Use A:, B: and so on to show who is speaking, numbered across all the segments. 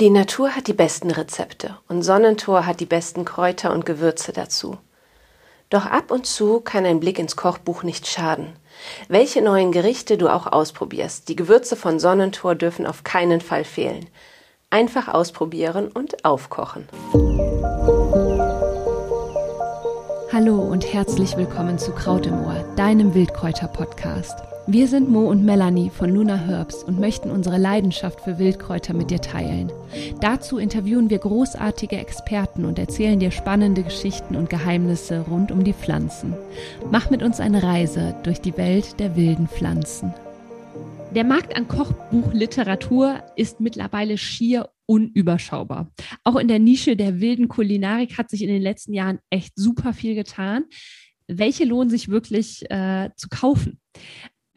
A: Die Natur hat die besten Rezepte und Sonnentor hat die besten Kräuter und Gewürze dazu. Doch ab und zu kann ein Blick ins Kochbuch nicht schaden. Welche neuen Gerichte du auch ausprobierst, die Gewürze von Sonnentor dürfen auf keinen Fall fehlen. Einfach ausprobieren und aufkochen.
B: Hallo und herzlich willkommen zu Kraut im Ohr, deinem Wildkräuter-Podcast. Wir sind Mo und Melanie von Luna Herbs und möchten unsere Leidenschaft für Wildkräuter mit dir teilen. Dazu interviewen wir großartige Experten und erzählen dir spannende Geschichten und Geheimnisse rund um die Pflanzen. Mach mit uns eine Reise durch die Welt der wilden Pflanzen. Der Markt an Kochbuchliteratur ist mittlerweile schier unüberschaubar. Auch in der Nische der wilden Kulinarik hat sich in den letzten Jahren echt super viel getan. Welche lohnen sich wirklich äh, zu kaufen?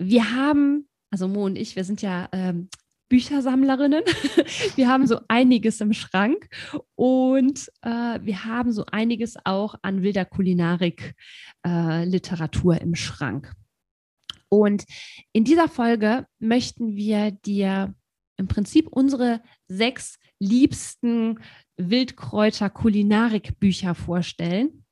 B: Wir haben, also Mo und ich, wir sind ja ähm, Büchersammlerinnen. wir haben so einiges im Schrank und äh, wir haben so einiges auch an wilder Kulinarik-Literatur äh, im Schrank. Und in dieser Folge möchten wir dir im Prinzip unsere sechs liebsten Wildkräuter-Kulinarik-Bücher vorstellen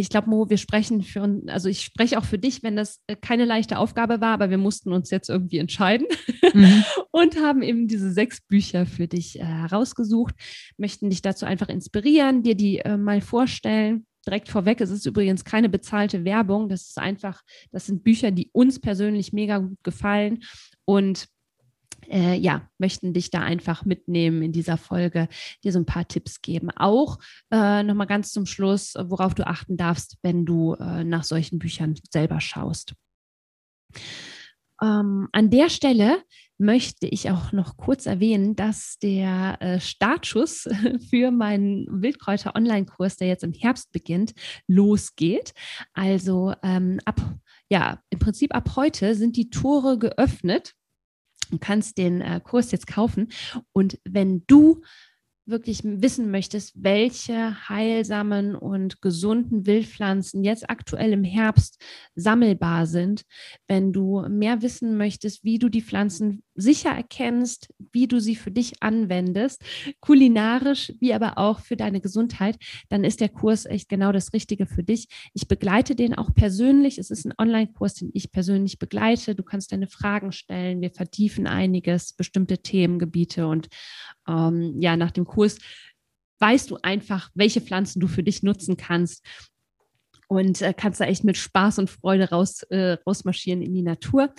B: ich glaube, Mo, wir sprechen für uns, also ich spreche auch für dich, wenn das äh, keine leichte Aufgabe war, aber wir mussten uns jetzt irgendwie entscheiden mhm. und haben eben diese sechs Bücher für dich äh, herausgesucht, möchten dich dazu einfach inspirieren, dir die äh, mal vorstellen. Direkt vorweg, es ist übrigens keine bezahlte Werbung, das ist einfach, das sind Bücher, die uns persönlich mega gut gefallen und äh, ja, möchten dich da einfach mitnehmen in dieser Folge, dir so ein paar Tipps geben. Auch äh, nochmal ganz zum Schluss, worauf du achten darfst, wenn du äh, nach solchen Büchern selber schaust. Ähm, an der Stelle möchte ich auch noch kurz erwähnen, dass der äh, Startschuss für meinen Wildkräuter-Online-Kurs, der jetzt im Herbst beginnt, losgeht. Also ähm, ab, ja, im Prinzip ab heute sind die Tore geöffnet Du kannst den äh, Kurs jetzt kaufen. Und wenn du wirklich wissen möchtest, welche heilsamen und gesunden Wildpflanzen jetzt aktuell im Herbst sammelbar sind, wenn du mehr wissen möchtest, wie du die Pflanzen sicher erkennst, wie du sie für dich anwendest, kulinarisch wie aber auch für deine Gesundheit, dann ist der Kurs echt genau das Richtige für dich. Ich begleite den auch persönlich. Es ist ein Online-Kurs, den ich persönlich begleite. Du kannst deine Fragen stellen. Wir vertiefen einiges, bestimmte Themengebiete und ähm, ja, nach dem Kurs weißt du einfach, welche Pflanzen du für dich nutzen kannst und äh, kannst da echt mit Spaß und Freude raus, äh, rausmarschieren in die Natur.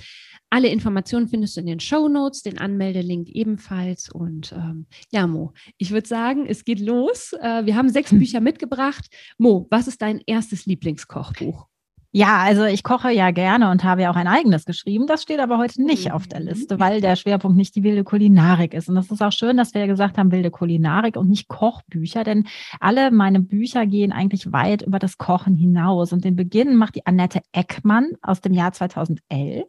B: Alle Informationen findest du in den Show Notes, den Anmeldelink ebenfalls. Und ähm, ja, Mo, ich würde sagen, es geht los. Äh, wir haben sechs hm. Bücher mitgebracht. Mo, was ist dein erstes Lieblingskochbuch?
C: Ja, also ich koche ja gerne und habe ja auch ein eigenes geschrieben. Das steht aber heute nicht auf der Liste, weil der Schwerpunkt nicht die wilde Kulinarik ist. Und das ist auch schön, dass wir ja gesagt haben, wilde Kulinarik und nicht Kochbücher, denn alle meine Bücher gehen eigentlich weit über das Kochen hinaus. Und den Beginn macht die Annette Eckmann aus dem Jahr 2011.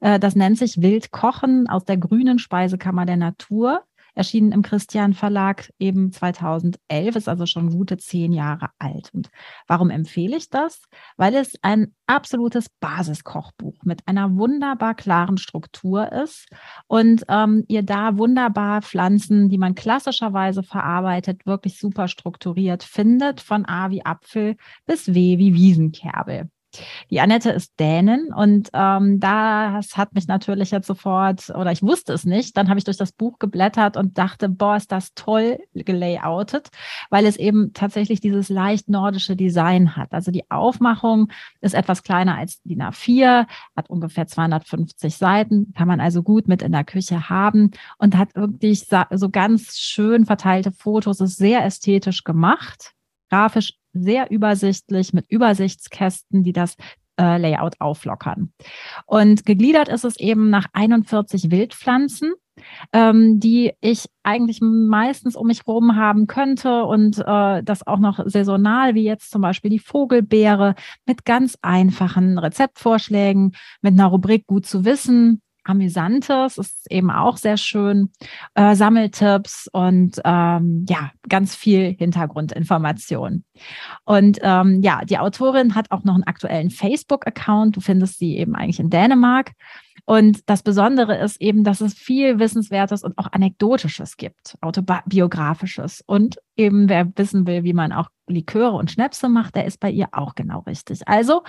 C: Äh, das nennt sich Wildkochen aus der grünen Speisekammer der Natur erschienen im Christian Verlag eben 2011, ist also schon gute zehn Jahre alt. Und warum empfehle ich das? Weil es ein absolutes Basiskochbuch mit einer wunderbar klaren Struktur ist und ähm, ihr da wunderbar Pflanzen, die man klassischerweise verarbeitet, wirklich super strukturiert findet, von A wie Apfel bis W wie Wiesenkerbel. Die Annette ist Dänin und ähm, das hat mich natürlich jetzt sofort, oder ich wusste es nicht, dann habe ich durch das Buch geblättert und dachte, boah, ist das toll gelayoutet, weil es eben tatsächlich dieses leicht nordische Design hat. Also die Aufmachung ist etwas kleiner als DIN A4, hat ungefähr 250 Seiten, kann man also gut mit in der Küche haben und hat wirklich so ganz schön verteilte Fotos, ist sehr ästhetisch gemacht grafisch sehr übersichtlich mit Übersichtskästen, die das äh, Layout auflockern. Und gegliedert ist es eben nach 41 Wildpflanzen, ähm, die ich eigentlich meistens um mich herum haben könnte und äh, das auch noch saisonal, wie jetzt zum Beispiel die Vogelbeere, mit ganz einfachen Rezeptvorschlägen, mit einer Rubrik gut zu wissen, Amüsantes, ist eben auch sehr schön, äh, Sammeltipps und ähm, ja, ganz viel Hintergrundinformation. Und ähm, ja, die Autorin hat auch noch einen aktuellen Facebook-Account. Du findest sie eben eigentlich in Dänemark. Und das Besondere ist eben, dass es viel Wissenswertes und auch Anekdotisches gibt, autobiografisches. Und eben, wer wissen will, wie man auch Liköre und Schnäpse macht, der ist bei ihr auch genau richtig. Also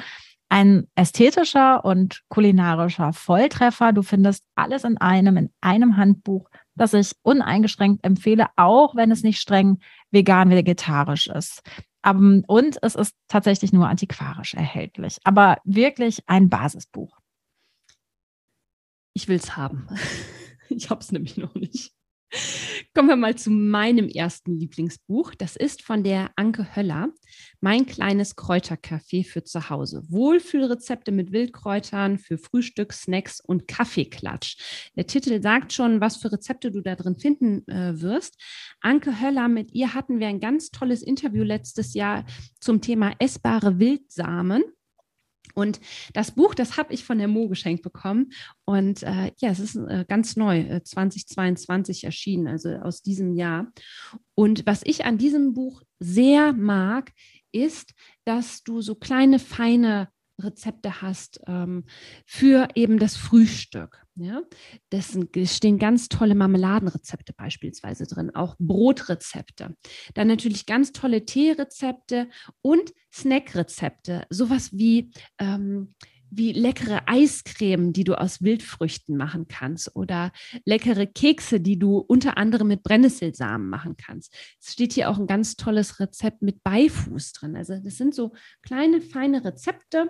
C: ein ästhetischer und kulinarischer Volltreffer. Du findest alles in einem, in einem Handbuch, das ich uneingeschränkt empfehle, auch wenn es nicht streng vegan, vegetarisch ist. Und es ist tatsächlich nur antiquarisch erhältlich, aber wirklich ein Basisbuch.
B: Ich will es haben. Ich habe es nämlich noch nicht. Kommen wir mal zu meinem ersten Lieblingsbuch. Das ist von der Anke Höller, Mein kleines Kräutercafé für zu Hause. Wohlfühlrezepte mit Wildkräutern für Frühstück, Snacks und Kaffeeklatsch. Der Titel sagt schon, was für Rezepte du da drin finden äh, wirst. Anke Höller, mit ihr hatten wir ein ganz tolles Interview letztes Jahr zum Thema essbare Wildsamen. Und das Buch, das habe ich von der Mo geschenkt bekommen. Und äh, ja, es ist äh, ganz neu, äh, 2022 erschienen, also aus diesem Jahr. Und was ich an diesem Buch sehr mag, ist, dass du so kleine, feine Rezepte hast ähm, für eben das Frühstück. Ja? Das stehen ganz tolle Marmeladenrezepte beispielsweise drin, auch Brotrezepte. Dann natürlich ganz tolle Teerezepte und Snackrezepte, sowas wie ähm, wie leckere Eiscreme, die du aus Wildfrüchten machen kannst oder leckere Kekse, die du unter anderem mit Brennnesselsamen machen kannst. Es steht hier auch ein ganz tolles Rezept mit Beifuß drin. Also das sind so kleine, feine Rezepte,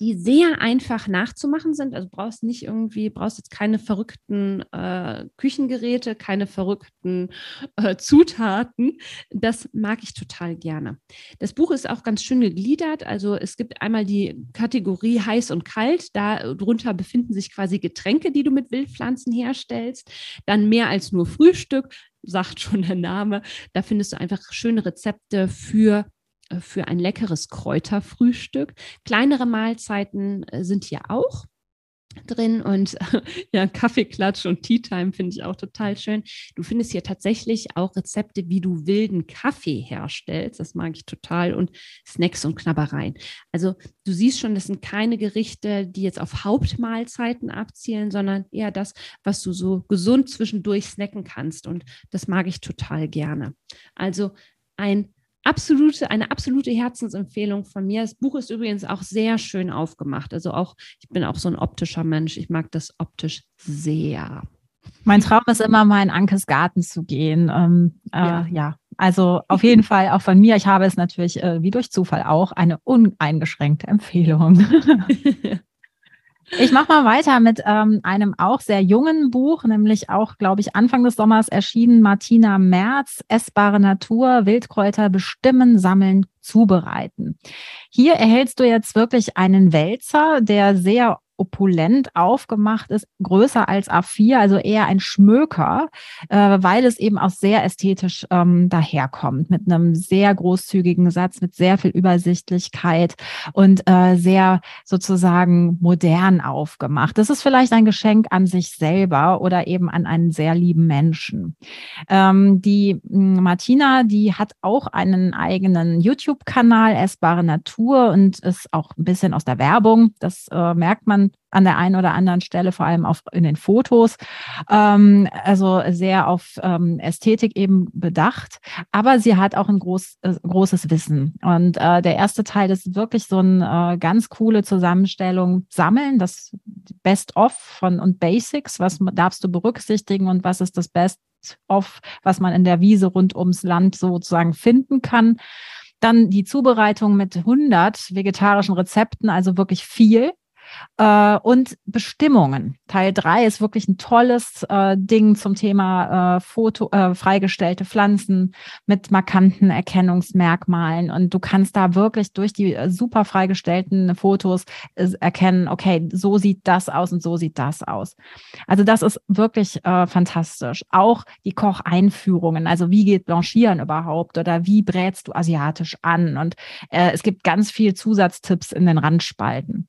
B: die sehr einfach nachzumachen sind. Also brauchst nicht irgendwie, brauchst jetzt keine verrückten äh, Küchengeräte, keine verrückten äh, Zutaten. Das mag ich total gerne. Das Buch ist auch ganz schön gegliedert. Also es gibt einmal die Kategorie heiß und kalt. Darunter befinden sich quasi Getränke, die du mit Wildpflanzen herstellst. Dann mehr als nur Frühstück, sagt schon der Name. Da findest du einfach schöne Rezepte für äh, für ein leckeres Kräuterfrühstück. Kleinere Mahlzeiten äh, sind hier auch drin und ja, Kaffeeklatsch und Tea Time finde ich auch total schön. Du findest hier tatsächlich auch Rezepte, wie du wilden Kaffee herstellst. Das mag ich total und Snacks und Knabbereien. Also du siehst schon, das sind keine Gerichte, die jetzt auf Hauptmahlzeiten abzielen, sondern eher das, was du so gesund zwischendurch snacken kannst und das mag ich total gerne. Also ein absolute, eine absolute Herzensempfehlung von mir. Das Buch ist übrigens auch sehr schön aufgemacht. Also auch, ich bin auch so ein optischer Mensch. Ich mag das optisch sehr.
C: Mein Traum ist immer mal in Ankes Garten zu gehen. Ähm, äh, ja. ja. also auf jeden Fall auch von mir. Ich habe es natürlich äh, wie durch Zufall auch eine uneingeschränkte Empfehlung. Ich mache mal weiter mit ähm, einem auch sehr jungen Buch, nämlich auch, glaube ich, Anfang des Sommers erschienen, Martina Merz, Essbare Natur, Wildkräuter bestimmen, sammeln, zubereiten. Hier erhältst du jetzt wirklich einen Wälzer, der sehr opulent aufgemacht ist, größer als A4, also eher ein Schmöker, äh, weil es eben auch sehr ästhetisch ähm, daherkommt, mit einem sehr großzügigen Satz, mit sehr viel Übersichtlichkeit und äh, sehr sozusagen modern aufgemacht. Das ist vielleicht ein Geschenk an sich selber oder eben an einen sehr lieben Menschen. Ähm, die hm, Martina, die hat auch einen eigenen YouTube-Kanal, Essbare Natur und ist auch ein bisschen aus der Werbung. Das äh, merkt man an der einen oder anderen Stelle, vor allem auf, in den Fotos. Ähm, also sehr auf ähm, Ästhetik eben bedacht. Aber sie hat auch ein groß, äh, großes Wissen. Und äh, der erste Teil ist wirklich so eine äh, ganz coole Zusammenstellung Sammeln, das Best-of von und Basics, was darfst du berücksichtigen und was ist das Best-of, was man in der Wiese rund ums Land sozusagen finden kann. Dann die Zubereitung mit 100 vegetarischen Rezepten, also wirklich viel. Äh, und Bestimmungen. Teil 3 ist wirklich ein tolles äh, Ding zum Thema äh, Foto, äh, freigestellte Pflanzen mit markanten Erkennungsmerkmalen. Und du kannst da wirklich durch die äh, super freigestellten Fotos äh, erkennen, okay, so sieht das aus und so sieht das aus. Also das ist wirklich fantastisch. Auch die Kocheinführungen, also wie geht Blanchieren überhaupt oder wie brätst du asiatisch an? Und es gibt ganz viel Zusatztipps in den Randspalten.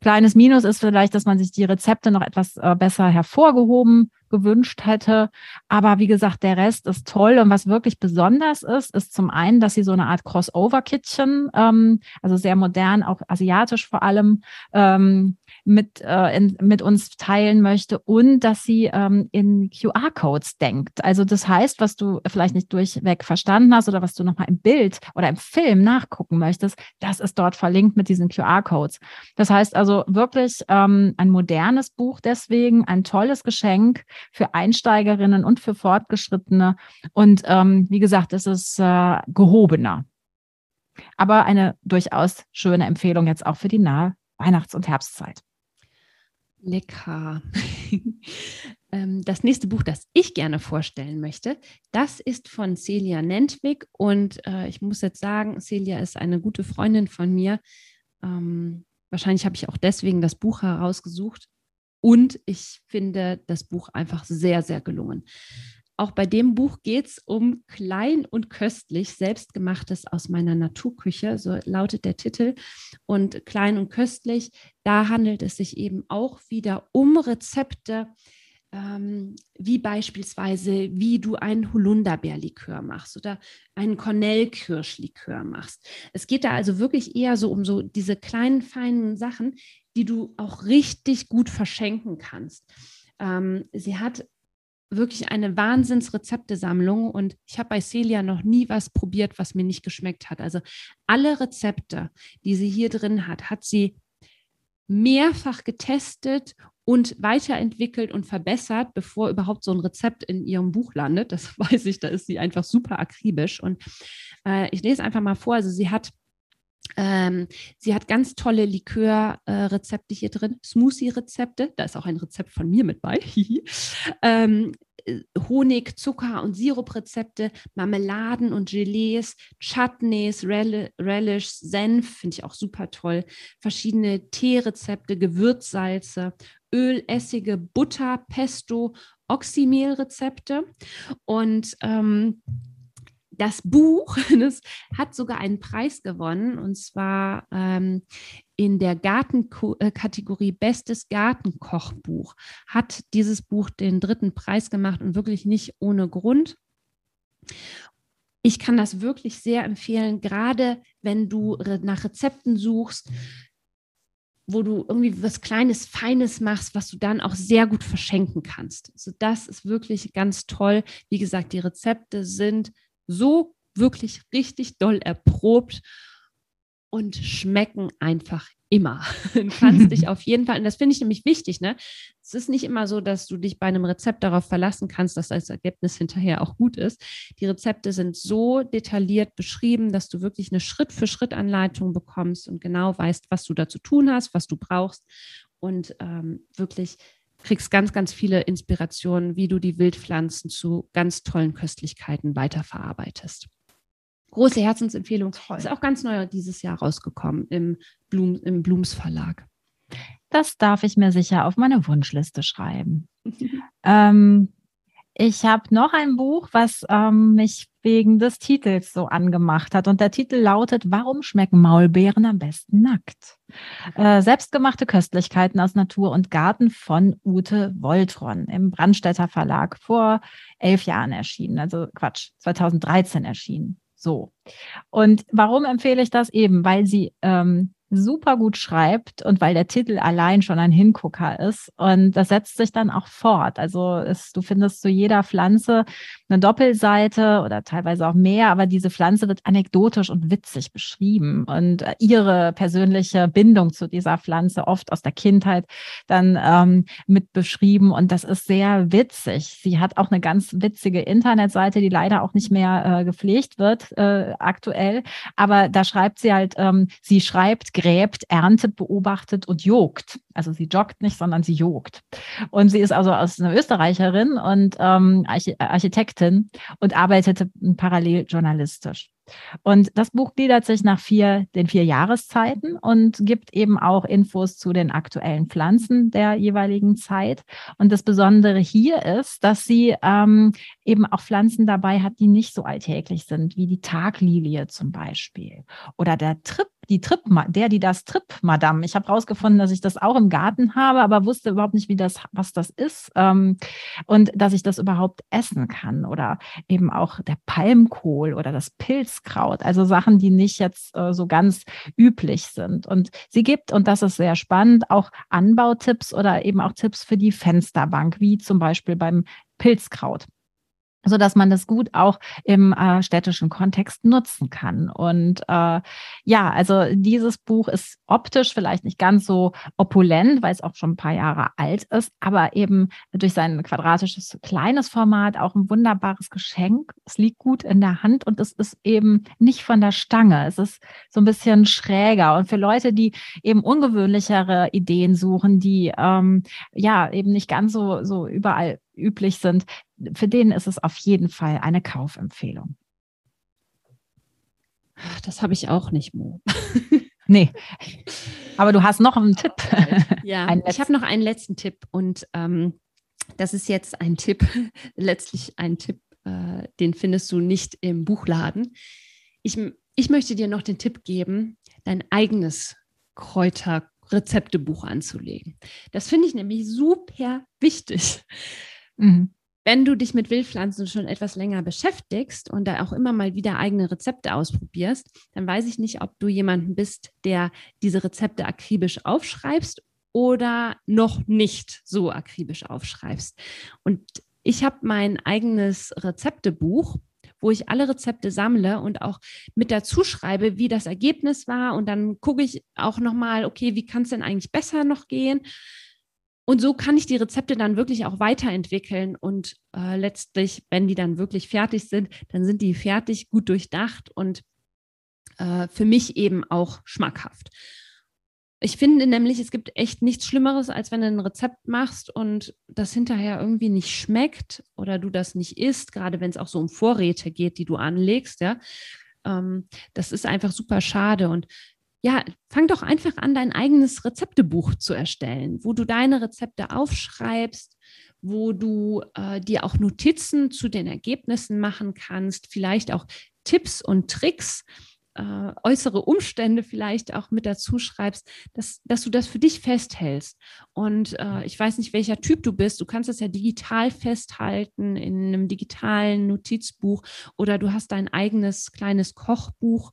C: Kleines Minus ist vielleicht, dass man sich die Rezepte noch etwas äh, besser hervorgehoben gewünscht hätte. Aber wie gesagt, der Rest ist toll. Und was wirklich besonders ist, ist zum einen, dass sie so eine Art Crossover-Kitchen, ähm, also sehr modern, auch asiatisch vor allem, ähm, mit, äh, in, mit uns teilen möchte und dass sie ähm, in QR-Codes denkt. Also das heißt, was du vielleicht nicht durchweg verstanden hast oder was du nochmal im Bild oder im Film nachgucken möchtest, das ist dort verlinkt mit diesen QR-Codes. Das heißt also wirklich ähm, ein modernes Buch deswegen, ein tolles Geschenk für Einsteigerinnen und für Fortgeschrittene. Und ähm, wie gesagt, es ist äh, gehobener. Aber eine durchaus schöne Empfehlung jetzt auch für die nahe Weihnachts- und Herbstzeit.
B: Lecker. Ähm, das nächste Buch, das ich gerne vorstellen möchte, das ist von Celia Nentwig. Und äh, ich muss jetzt sagen, Celia ist eine gute Freundin von mir. Ähm, wahrscheinlich habe ich auch deswegen das Buch herausgesucht. Und ich finde das Buch einfach sehr, sehr gelungen. Auch bei dem Buch geht es um klein und köstlich selbstgemachtes aus meiner Naturküche, so lautet der Titel. Und klein und köstlich, da handelt es sich eben auch wieder um Rezepte, ähm, wie beispielsweise, wie du einen Holunderbeerlikör machst oder einen Cornellkirschlikör machst. Es geht da also wirklich eher so um so diese kleinen, feinen Sachen, die du auch richtig gut verschenken kannst. Ähm, sie hat wirklich eine Wahnsinnsrezeptesammlung und ich habe bei Celia noch nie was probiert, was mir nicht geschmeckt hat. Also alle Rezepte, die sie hier drin hat, hat sie mehrfach getestet und weiterentwickelt und verbessert, bevor überhaupt so ein Rezept in ihrem Buch landet. Das weiß ich, da ist sie einfach super akribisch. Und äh, ich lese einfach mal vor. Also sie hat ähm, sie hat ganz tolle Likörrezepte äh, hier drin, Smoothie-Rezepte, da ist auch ein Rezept von mir mit bei. ähm, äh, Honig, Zucker und Siruprezepte, Marmeladen und Gelees, Chutneys, Rel Relish, Senf, finde ich auch super toll, verschiedene Teerezepte, Gewürzsalze, Öl, Essige, Butter, Pesto, Oxymehlrezepte und ähm, das Buch, das hat sogar einen Preis gewonnen und zwar ähm, in der Gartenkategorie Bestes Gartenkochbuch hat dieses Buch den dritten Preis gemacht und wirklich nicht ohne Grund. Ich kann das wirklich sehr empfehlen, gerade wenn du nach Rezepten suchst, wo du irgendwie was Kleines, Feines machst, was du dann auch sehr gut verschenken kannst. Also das ist wirklich ganz toll. Wie gesagt, die Rezepte sind so wirklich richtig doll erprobt und schmecken einfach immer. Du kannst dich auf jeden Fall, und das finde ich nämlich wichtig, ne? Es ist nicht immer so, dass du dich bei einem Rezept darauf verlassen kannst, dass das Ergebnis hinterher auch gut ist. Die Rezepte sind so detailliert beschrieben, dass du wirklich eine Schritt-für-Schritt-Anleitung bekommst und genau weißt, was du da zu tun hast, was du brauchst und ähm, wirklich kriegst ganz, ganz viele Inspirationen, wie du die Wildpflanzen zu ganz tollen Köstlichkeiten weiterverarbeitest. Große Herzensempfehlung. Toll. Ist auch ganz neu dieses Jahr rausgekommen im, Blum, im Blums Verlag.
C: Das darf ich mir sicher auf meine Wunschliste schreiben. ähm, ich habe noch ein Buch, was ähm, mich wegen des Titels so angemacht hat. Und der Titel lautet, Warum schmecken Maulbeeren am besten nackt? Äh, selbstgemachte Köstlichkeiten aus Natur und Garten von Ute Woltron im Brandstätter Verlag vor elf Jahren erschienen. Also Quatsch, 2013 erschienen. So. Und warum empfehle ich das eben? Weil sie ähm, super gut schreibt und weil der Titel allein schon ein Hingucker ist. Und das setzt sich dann auch fort. Also es, du findest zu jeder Pflanze eine Doppelseite oder teilweise auch mehr, aber diese Pflanze wird anekdotisch und witzig beschrieben und ihre persönliche Bindung zu dieser Pflanze oft aus der Kindheit dann ähm, mit beschrieben und das ist sehr witzig. Sie hat auch eine ganz witzige Internetseite, die leider auch nicht mehr äh, gepflegt wird äh, aktuell, aber da schreibt sie halt, ähm, sie schreibt gräbt, erntet, beobachtet und jogt. Also sie joggt nicht, sondern sie jogt. Und sie ist also aus einer Österreicherin und ähm, Architektin und arbeitete parallel journalistisch. Und das Buch gliedert sich nach vier, den vier Jahreszeiten und gibt eben auch Infos zu den aktuellen Pflanzen der jeweiligen Zeit. Und das Besondere hier ist, dass sie ähm, eben auch Pflanzen dabei hat, die nicht so alltäglich sind, wie die Taglilie zum Beispiel oder der Tripp die Trip, der, die das Trip, Madame. Ich habe rausgefunden, dass ich das auch im Garten habe, aber wusste überhaupt nicht, wie das, was das ist ähm, und dass ich das überhaupt essen kann oder eben auch der Palmkohl oder das Pilzkraut, also Sachen, die nicht jetzt äh, so ganz üblich sind. Und sie gibt, und das ist sehr spannend, auch Anbautipps oder eben auch Tipps für die Fensterbank, wie zum Beispiel beim Pilzkraut so dass man das gut auch im äh, städtischen Kontext nutzen kann. Und äh, ja, also dieses Buch ist optisch vielleicht nicht ganz so opulent, weil es auch schon ein paar Jahre alt ist, aber eben durch sein quadratisches kleines Format auch ein wunderbares Geschenk. Es liegt gut in der Hand und es ist eben nicht von der Stange. Es ist so ein bisschen schräger und für Leute, die eben ungewöhnlichere Ideen suchen, die ähm, ja eben nicht ganz so so überall üblich sind, für den ist es auf jeden Fall eine Kaufempfehlung.
B: Das habe ich auch nicht, Mo.
C: nee. Aber du hast noch einen Tipp.
B: Ja, ich habe noch einen letzten Tipp und ähm, das ist jetzt ein Tipp, letztlich ein Tipp, äh, den findest du nicht im Buchladen. Ich, ich möchte dir noch den Tipp geben, dein eigenes Kräuterrezeptebuch anzulegen. Das finde ich nämlich super wichtig. Mhm. Wenn du dich mit Wildpflanzen schon etwas länger beschäftigst und da auch immer mal wieder eigene Rezepte ausprobierst, dann weiß ich nicht, ob du jemanden bist, der diese Rezepte akribisch aufschreibst oder noch nicht so akribisch aufschreibst. Und ich habe mein eigenes Rezeptebuch, wo ich alle Rezepte sammle und auch mit dazu schreibe, wie das Ergebnis war. Und dann gucke ich auch nochmal, okay, wie kann es denn eigentlich besser noch gehen? Und so kann ich die Rezepte dann wirklich auch weiterentwickeln und äh, letztlich, wenn die dann wirklich fertig sind, dann sind die fertig, gut durchdacht und äh, für mich eben auch schmackhaft. Ich finde nämlich, es gibt echt nichts Schlimmeres, als wenn du ein Rezept machst und das hinterher irgendwie nicht schmeckt oder du das nicht isst, gerade wenn es auch so um Vorräte geht, die du anlegst, ja. Ähm, das ist einfach super schade. Und ja, fang doch einfach an, dein eigenes Rezeptebuch zu erstellen, wo du deine Rezepte aufschreibst, wo du äh, dir auch Notizen zu den Ergebnissen machen kannst, vielleicht auch Tipps und Tricks, äh, äußere Umstände vielleicht auch mit dazu schreibst, dass, dass du das für dich festhältst. Und äh, ich weiß nicht, welcher Typ du bist. Du kannst es ja digital festhalten in einem digitalen Notizbuch oder du hast dein eigenes kleines Kochbuch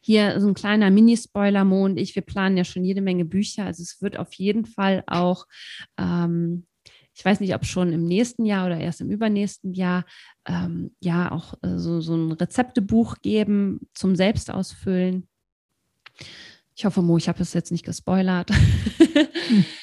B: hier so ein kleiner Mini-Spoiler, Mo und ich, wir planen ja schon jede Menge Bücher. Also es wird auf jeden Fall auch, ähm, ich weiß nicht, ob schon im nächsten Jahr oder erst im übernächsten Jahr, ähm, ja auch äh, so, so ein Rezeptebuch geben zum Selbstausfüllen. Ich hoffe, Mo, ich habe es jetzt nicht gespoilert. Hm.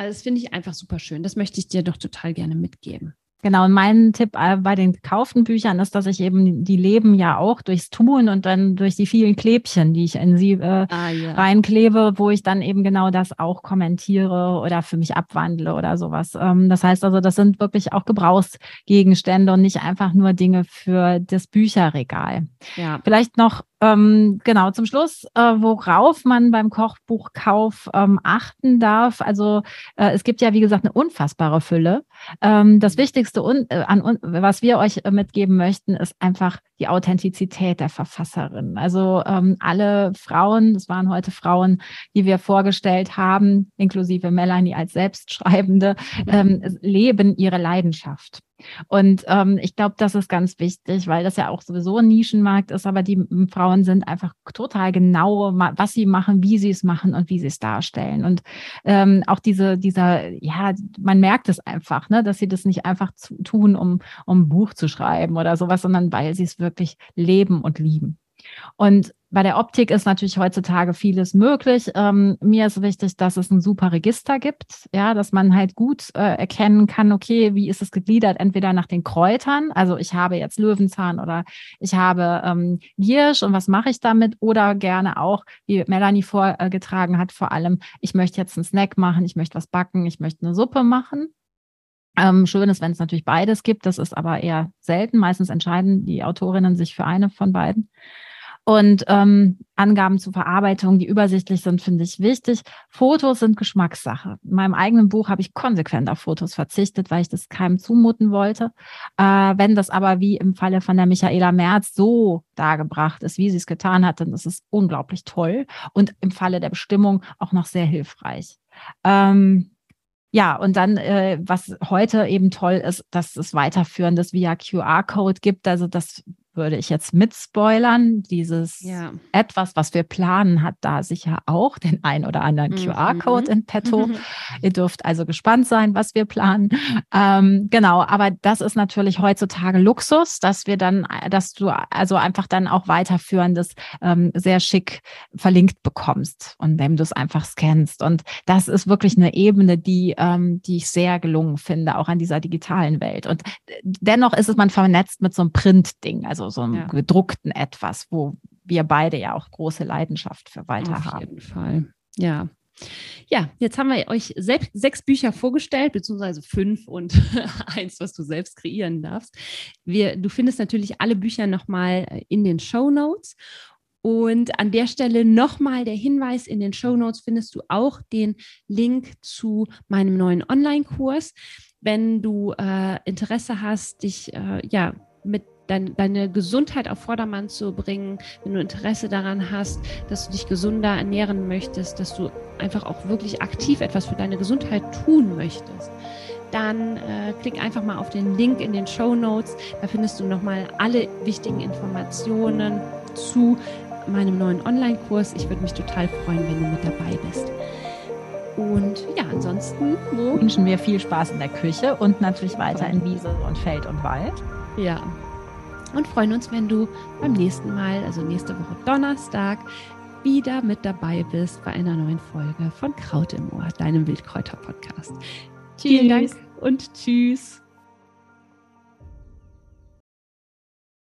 B: Also das finde ich einfach super schön. Das möchte ich dir doch total gerne mitgeben.
C: Genau, und mein Tipp äh, bei den gekauften Büchern ist, dass ich eben, die leben ja auch durchs Tun und dann durch die vielen Klebchen, die ich in sie äh, ah, ja. reinklebe, wo ich dann eben genau das auch kommentiere oder für mich abwandle oder sowas. Ähm, das heißt also, das sind wirklich auch Gebrauchsgegenstände und nicht einfach nur Dinge für das Bücherregal. Ja. Vielleicht noch ähm, genau, zum Schluss, äh, worauf man beim Kochbuchkauf ähm, achten darf. Also äh, es gibt ja, wie gesagt, eine unfassbare Fülle. Ähm, das Wichtigste, un äh, an, was wir euch äh, mitgeben möchten, ist einfach die Authentizität der Verfasserin. Also ähm, alle Frauen, es waren heute Frauen, die wir vorgestellt haben, inklusive Melanie als Selbstschreibende, ähm, leben ihre Leidenschaft. Und ähm, ich glaube, das ist ganz wichtig, weil das ja auch sowieso ein Nischenmarkt ist, aber die Frauen sind einfach total genau, was sie machen, wie sie es machen und wie sie es darstellen. Und ähm, auch diese, dieser, ja, man merkt es einfach, ne, dass sie das nicht einfach zu, tun, um, um ein Buch zu schreiben oder sowas, sondern weil sie es wirklich leben und lieben. Und bei der Optik ist natürlich heutzutage vieles möglich. Ähm, mir ist wichtig, dass es ein super Register gibt, ja, dass man halt gut äh, erkennen kann, okay, wie ist es gegliedert, entweder nach den Kräutern, also ich habe jetzt Löwenzahn oder ich habe ähm, Giersch und was mache ich damit? Oder gerne auch, wie Melanie vorgetragen hat, vor allem, ich möchte jetzt einen Snack machen, ich möchte was backen, ich möchte eine Suppe machen. Ähm, schön ist, wenn es natürlich beides gibt. Das ist aber eher selten. Meistens entscheiden die Autorinnen sich für eine von beiden. Und ähm, Angaben zur Verarbeitung, die übersichtlich sind, finde ich wichtig. Fotos sind Geschmackssache. In meinem eigenen Buch habe ich konsequent auf Fotos verzichtet, weil ich das keinem zumuten wollte. Äh, wenn das aber wie im Falle von der Michaela Merz so dargebracht ist, wie sie es getan hat, dann ist es unglaublich toll und im Falle der Bestimmung auch noch sehr hilfreich. Ähm, ja, und dann, äh, was heute eben toll ist, dass es weiterführendes via QR-Code gibt. Also das würde ich jetzt mitspoilern. Dieses ja. etwas, was wir planen, hat da sicher auch den ein oder anderen mhm. QR-Code in petto. Mhm. Ihr dürft also gespannt sein, was wir planen. Ähm, genau, aber das ist natürlich heutzutage Luxus, dass wir dann, dass du also einfach dann auch weiterführendes ähm, sehr schick verlinkt bekommst und wenn du es einfach scannst. Und das ist wirklich eine Ebene, die, ähm, die ich sehr gelungen finde, auch an dieser digitalen Welt. Und dennoch ist es man vernetzt mit so einem Print-Ding. Also so, einem ja. gedruckten etwas, wo wir beide ja auch große Leidenschaft für weiter Auf haben. Auf jeden
B: Fall. Ja. Ja, jetzt haben wir euch selbst sechs Bücher vorgestellt, beziehungsweise fünf und eins, was du selbst kreieren darfst. Wir, du findest natürlich alle Bücher nochmal in den Show Notes. Und an der Stelle nochmal der Hinweis, in den Show Notes findest du auch den Link zu meinem neuen Online-Kurs. Wenn du äh, Interesse hast, dich äh, ja mit dein, deine Gesundheit auf Vordermann zu bringen, wenn du Interesse daran hast, dass du dich gesunder ernähren möchtest, dass du einfach auch wirklich aktiv etwas für deine Gesundheit tun möchtest, dann äh, klick einfach mal auf den Link in den Show Notes. Da findest du nochmal alle wichtigen Informationen zu meinem neuen Online-Kurs. Ich würde mich total freuen, wenn du mit dabei bist. Und ja, ansonsten
C: wünschen wir viel Spaß in der Küche und natürlich weiter in Wiese und Feld und Wald.
B: Ja, und freuen uns, wenn du beim nächsten Mal, also nächste Woche Donnerstag, wieder mit dabei bist bei einer neuen Folge von Kraut im Ohr, deinem Wildkräuter-Podcast. Vielen Dank und tschüss.